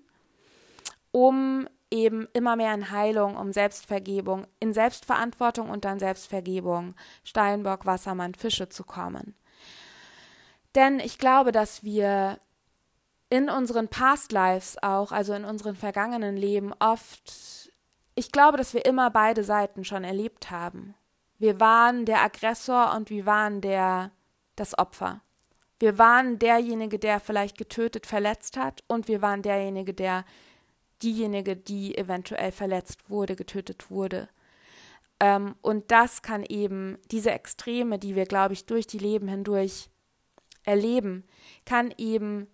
um eben immer mehr in Heilung, um Selbstvergebung, in Selbstverantwortung und dann Selbstvergebung, Steinbock, Wassermann, Fische zu kommen. Denn ich glaube, dass wir in unseren Past Lives auch, also in unseren vergangenen Leben oft, ich glaube, dass wir immer beide Seiten schon erlebt haben. Wir waren der Aggressor und wir waren der das Opfer. Wir waren derjenige, der vielleicht getötet, verletzt hat und wir waren derjenige, der diejenige, die eventuell verletzt wurde, getötet wurde. Ähm, und das kann eben diese Extreme, die wir, glaube ich, durch die Leben hindurch erleben, kann eben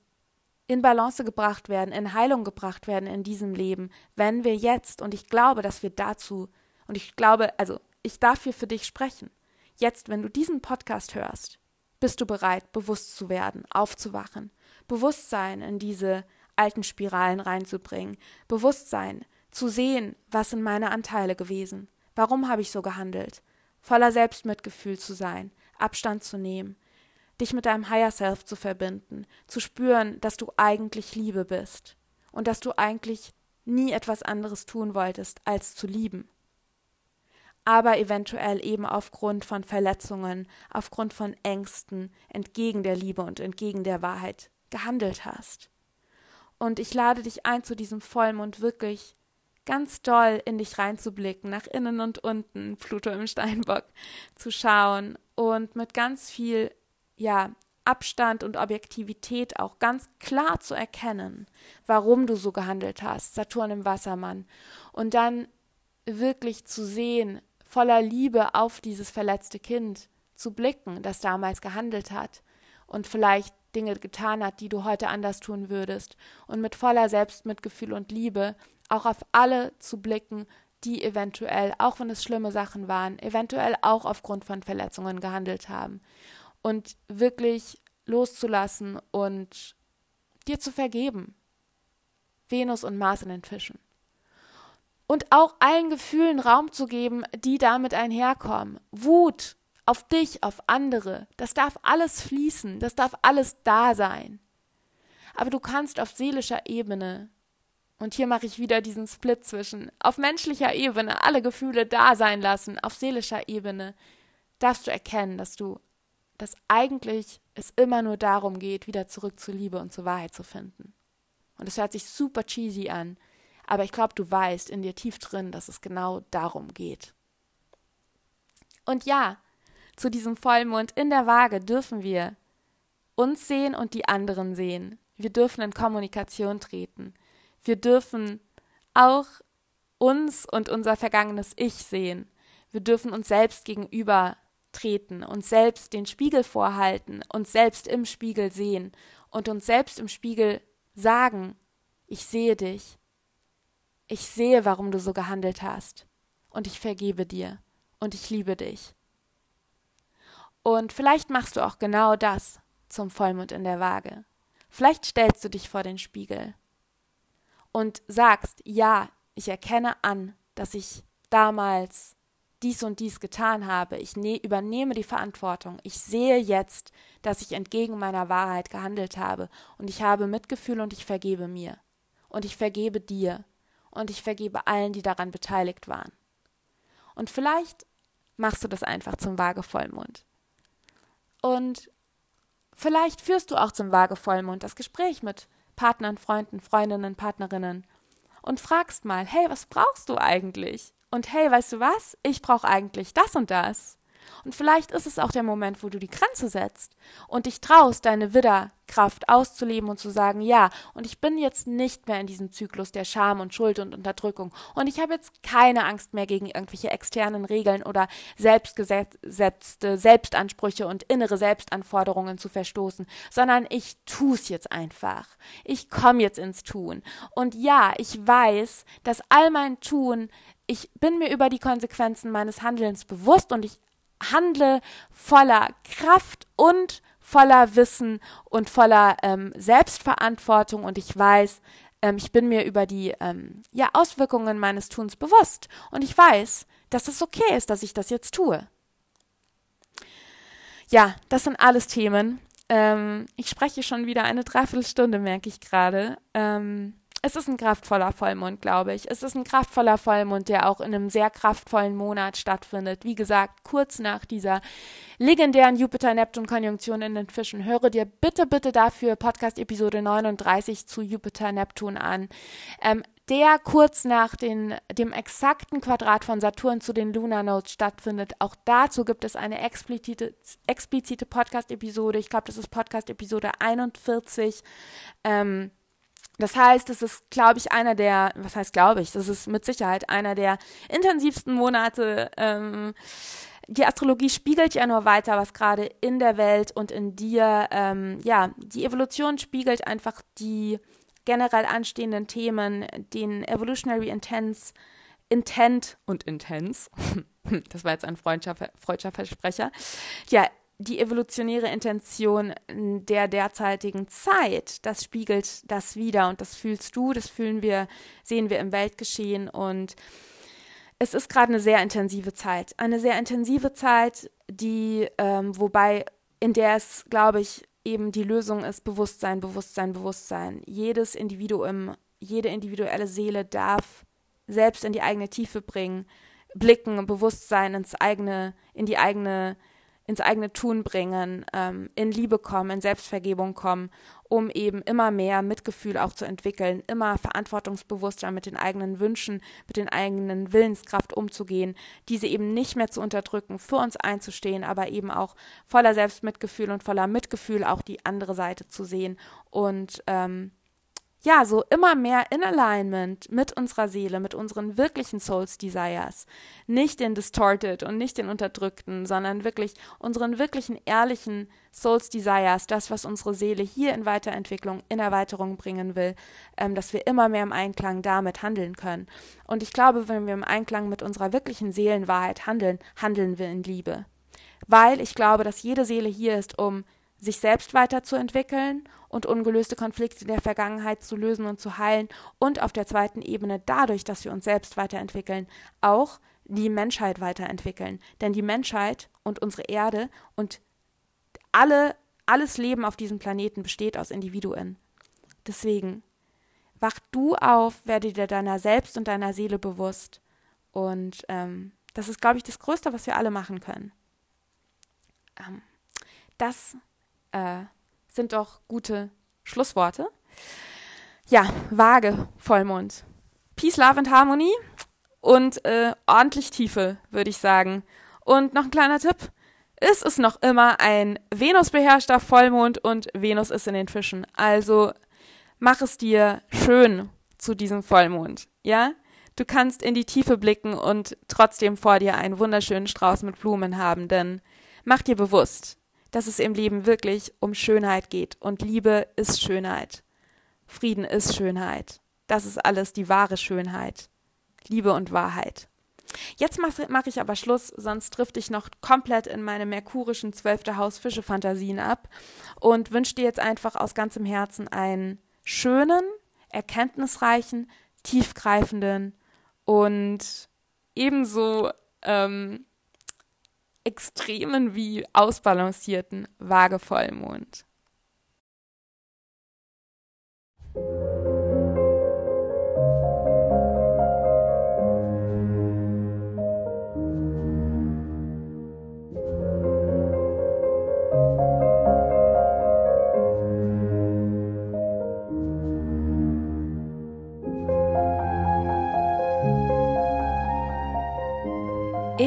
in Balance gebracht werden, in Heilung gebracht werden in diesem Leben, wenn wir jetzt, und ich glaube, dass wir dazu, und ich glaube, also ich darf hier für dich sprechen, jetzt, wenn du diesen Podcast hörst, bist du bereit, bewusst zu werden, aufzuwachen, Bewusstsein in diese alten Spiralen reinzubringen, Bewusstsein zu sehen, was sind meine Anteile gewesen, warum habe ich so gehandelt, voller Selbstmitgefühl zu sein, Abstand zu nehmen, dich mit deinem Higher Self zu verbinden, zu spüren, dass du eigentlich Liebe bist und dass du eigentlich nie etwas anderes tun wolltest, als zu lieben. Aber eventuell eben aufgrund von Verletzungen, aufgrund von Ängsten entgegen der Liebe und entgegen der Wahrheit gehandelt hast. Und ich lade dich ein, zu diesem Vollmond wirklich ganz doll in dich reinzublicken, nach innen und unten, Pluto im Steinbock zu schauen und mit ganz viel ja, Abstand und Objektivität auch ganz klar zu erkennen, warum du so gehandelt hast, Saturn im Wassermann, und dann wirklich zu sehen, voller Liebe auf dieses verletzte Kind zu blicken, das damals gehandelt hat und vielleicht Dinge getan hat, die du heute anders tun würdest, und mit voller Selbstmitgefühl und Liebe auch auf alle zu blicken, die eventuell, auch wenn es schlimme Sachen waren, eventuell auch aufgrund von Verletzungen gehandelt haben und wirklich loszulassen und dir zu vergeben. Venus und Mars in den Fischen. Und auch allen Gefühlen Raum zu geben, die damit einherkommen. Wut auf dich, auf andere, das darf alles fließen, das darf alles da sein. Aber du kannst auf seelischer Ebene, und hier mache ich wieder diesen Split zwischen, auf menschlicher Ebene alle Gefühle da sein lassen, auf seelischer Ebene darfst du erkennen, dass du dass eigentlich es immer nur darum geht, wieder zurück zur Liebe und zur Wahrheit zu finden. Und es hört sich super cheesy an, aber ich glaube, du weißt in dir tief drin, dass es genau darum geht. Und ja, zu diesem Vollmond in der Waage dürfen wir uns sehen und die anderen sehen. Wir dürfen in Kommunikation treten. Wir dürfen auch uns und unser vergangenes Ich sehen. Wir dürfen uns selbst gegenüber treten, uns selbst den Spiegel vorhalten, uns selbst im Spiegel sehen und uns selbst im Spiegel sagen, ich sehe dich, ich sehe, warum du so gehandelt hast, und ich vergebe dir, und ich liebe dich. Und vielleicht machst du auch genau das zum Vollmond in der Waage. Vielleicht stellst du dich vor den Spiegel und sagst, ja, ich erkenne an, dass ich damals dies und dies getan habe. Ich ne übernehme die Verantwortung. Ich sehe jetzt, dass ich entgegen meiner Wahrheit gehandelt habe. Und ich habe Mitgefühl und ich vergebe mir. Und ich vergebe dir. Und ich vergebe allen, die daran beteiligt waren. Und vielleicht machst du das einfach zum Waagevollmond. Und vielleicht führst du auch zum Waagevollmond das Gespräch mit Partnern, Freunden, Freundinnen, Partnerinnen und fragst mal, hey, was brauchst du eigentlich? Und hey, weißt du was? Ich brauche eigentlich das und das. Und vielleicht ist es auch der Moment, wo du die Grenze setzt und dich traust, deine Widderkraft auszuleben und zu sagen, ja, und ich bin jetzt nicht mehr in diesem Zyklus der Scham und Schuld und Unterdrückung. Und ich habe jetzt keine Angst mehr gegen irgendwelche externen Regeln oder selbstgesetzte Selbstansprüche und innere Selbstanforderungen zu verstoßen, sondern ich tu's jetzt einfach. Ich komme jetzt ins Tun. Und ja, ich weiß, dass all mein Tun ich bin mir über die Konsequenzen meines Handelns bewusst und ich handle voller Kraft und voller Wissen und voller ähm, Selbstverantwortung und ich weiß, ähm, ich bin mir über die ähm, ja, Auswirkungen meines Tuns bewusst und ich weiß, dass es okay ist, dass ich das jetzt tue. Ja, das sind alles Themen. Ähm, ich spreche schon wieder eine Dreiviertelstunde, merke ich gerade. Ähm, es ist ein kraftvoller Vollmond, glaube ich. Es ist ein kraftvoller Vollmond, der auch in einem sehr kraftvollen Monat stattfindet. Wie gesagt, kurz nach dieser legendären Jupiter-Neptun-Konjunktion in den Fischen. Höre dir bitte, bitte dafür Podcast-Episode 39 zu Jupiter-Neptun an. Ähm, der kurz nach den, dem exakten Quadrat von Saturn zu den Lunar Nodes stattfindet. Auch dazu gibt es eine explizite, explizite Podcast-Episode. Ich glaube, das ist Podcast-Episode 41. Ähm, das heißt, es ist, glaube ich, einer der, was heißt glaube ich, das ist mit Sicherheit einer der intensivsten Monate. Ähm, die Astrologie spiegelt ja nur weiter, was gerade in der Welt und in dir, ähm, ja, die Evolution spiegelt einfach die generell anstehenden Themen, den Evolutionary Intense, Intent und Intense, (laughs) das war jetzt ein freudscher Versprecher, ja, die evolutionäre Intention der derzeitigen Zeit, das spiegelt das wieder und das fühlst du, das fühlen wir, sehen wir im Weltgeschehen und es ist gerade eine sehr intensive Zeit. Eine sehr intensive Zeit, die, ähm, wobei, in der es, glaube ich, eben die Lösung ist Bewusstsein, Bewusstsein, Bewusstsein. Jedes Individuum, jede individuelle Seele darf selbst in die eigene Tiefe bringen, blicken, Bewusstsein ins eigene, in die eigene ins eigene Tun bringen, ähm, in Liebe kommen, in Selbstvergebung kommen, um eben immer mehr Mitgefühl auch zu entwickeln, immer verantwortungsbewusster mit den eigenen Wünschen, mit den eigenen Willenskraft umzugehen, diese eben nicht mehr zu unterdrücken, für uns einzustehen, aber eben auch voller Selbstmitgefühl und voller Mitgefühl auch die andere Seite zu sehen und ähm, ja, so immer mehr in Alignment mit unserer Seele, mit unseren wirklichen Souls Desires. Nicht den distorted und nicht den unterdrückten, sondern wirklich unseren wirklichen ehrlichen Souls Desires, das, was unsere Seele hier in Weiterentwicklung, in Erweiterung bringen will, ähm, dass wir immer mehr im Einklang damit handeln können. Und ich glaube, wenn wir im Einklang mit unserer wirklichen Seelenwahrheit handeln, handeln wir in Liebe. Weil ich glaube, dass jede Seele hier ist, um sich selbst weiterzuentwickeln und ungelöste Konflikte der Vergangenheit zu lösen und zu heilen und auf der zweiten Ebene dadurch, dass wir uns selbst weiterentwickeln, auch die Menschheit weiterentwickeln. Denn die Menschheit und unsere Erde und alle, alles Leben auf diesem Planeten besteht aus Individuen. Deswegen wach du auf, werde dir deiner selbst und deiner Seele bewusst. Und ähm, das ist, glaube ich, das Größte, was wir alle machen können. Ähm, das äh, sind doch gute Schlussworte. Ja, vage Vollmond. Peace, Love and Harmony und äh, ordentlich Tiefe, würde ich sagen. Und noch ein kleiner Tipp. Es ist noch immer ein Venus-beherrschter Vollmond und Venus ist in den Fischen. Also mach es dir schön zu diesem Vollmond. Ja? Du kannst in die Tiefe blicken und trotzdem vor dir einen wunderschönen Strauß mit Blumen haben, denn mach dir bewusst, dass es im Leben wirklich um Schönheit geht. Und Liebe ist Schönheit. Frieden ist Schönheit. Das ist alles die wahre Schönheit. Liebe und Wahrheit. Jetzt mache mach ich aber Schluss, sonst trifft ich noch komplett in meine merkurischen zwölfte Haus Fische Fantasien ab und wünsche dir jetzt einfach aus ganzem Herzen einen schönen, erkenntnisreichen, tiefgreifenden und ebenso ähm, extremen wie ausbalancierten Waagevollmond.